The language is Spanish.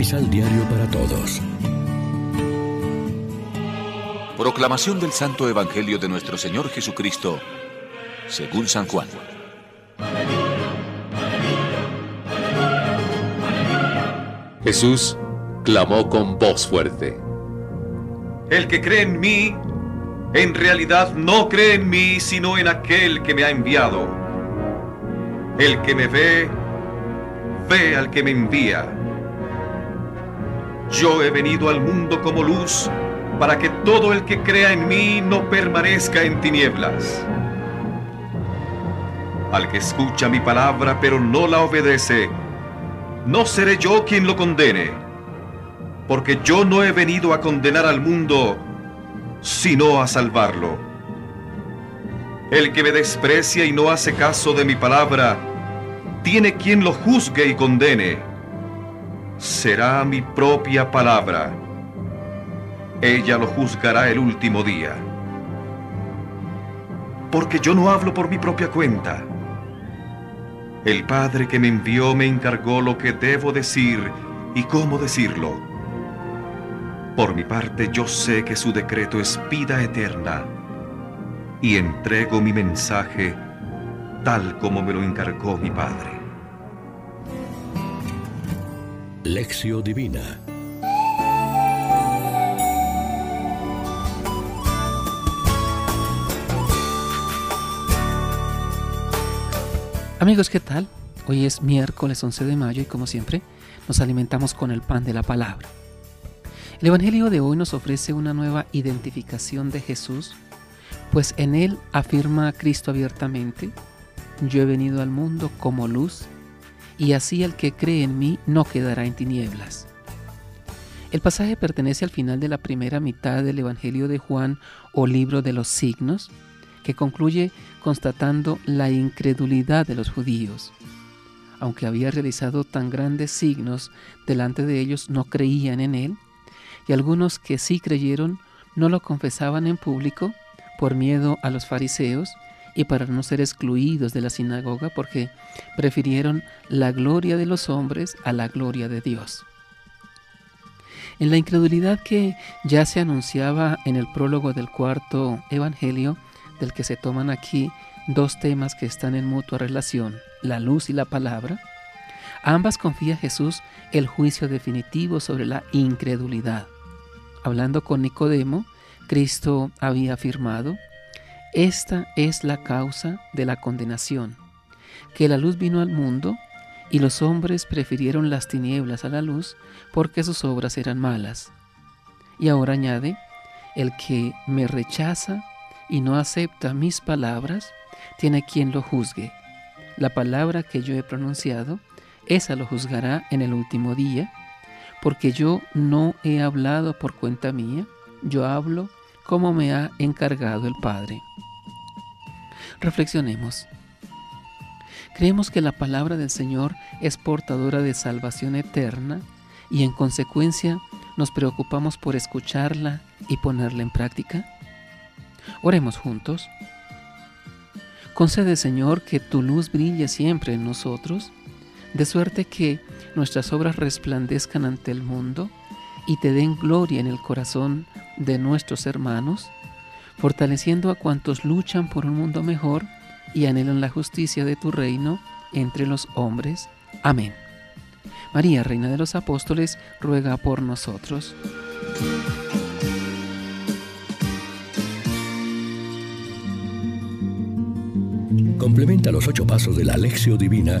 Misal Diario para Todos. Proclamación del Santo Evangelio de nuestro Señor Jesucristo, según San Juan. Jesús clamó con voz fuerte. El que cree en mí, en realidad no cree en mí, sino en aquel que me ha enviado. El que me ve, ve al que me envía. Yo he venido al mundo como luz para que todo el que crea en mí no permanezca en tinieblas. Al que escucha mi palabra pero no la obedece, no seré yo quien lo condene, porque yo no he venido a condenar al mundo, sino a salvarlo. El que me desprecia y no hace caso de mi palabra, tiene quien lo juzgue y condene. Será mi propia palabra. Ella lo juzgará el último día. Porque yo no hablo por mi propia cuenta. El Padre que me envió me encargó lo que debo decir y cómo decirlo. Por mi parte yo sé que su decreto es vida eterna y entrego mi mensaje tal como me lo encargó mi Padre. Lección Divina Amigos, ¿qué tal? Hoy es miércoles 11 de mayo y como siempre nos alimentamos con el pan de la palabra. El Evangelio de hoy nos ofrece una nueva identificación de Jesús, pues en él afirma Cristo abiertamente, yo he venido al mundo como luz, y así el que cree en mí no quedará en tinieblas. El pasaje pertenece al final de la primera mitad del Evangelio de Juan o libro de los signos, que concluye constatando la incredulidad de los judíos. Aunque había realizado tan grandes signos delante de ellos, no creían en él, y algunos que sí creyeron no lo confesaban en público por miedo a los fariseos y para no ser excluidos de la sinagoga porque prefirieron la gloria de los hombres a la gloria de Dios. En la incredulidad que ya se anunciaba en el prólogo del cuarto Evangelio, del que se toman aquí dos temas que están en mutua relación, la luz y la palabra, ambas confía Jesús el juicio definitivo sobre la incredulidad. Hablando con Nicodemo, Cristo había afirmado, esta es la causa de la condenación, que la luz vino al mundo y los hombres prefirieron las tinieblas a la luz porque sus obras eran malas. Y ahora añade, el que me rechaza y no acepta mis palabras, tiene quien lo juzgue. La palabra que yo he pronunciado, esa lo juzgará en el último día, porque yo no he hablado por cuenta mía, yo hablo como me ha encargado el Padre. Reflexionemos. Creemos que la palabra del Señor es portadora de salvación eterna y en consecuencia nos preocupamos por escucharla y ponerla en práctica. Oremos juntos. Concede, Señor, que tu luz brille siempre en nosotros, de suerte que nuestras obras resplandezcan ante el mundo y te den gloria en el corazón de nuestros hermanos, fortaleciendo a cuantos luchan por un mundo mejor y anhelan la justicia de tu reino entre los hombres. Amén. María, Reina de los Apóstoles, ruega por nosotros. Complementa los ocho pasos de la Alexio Divina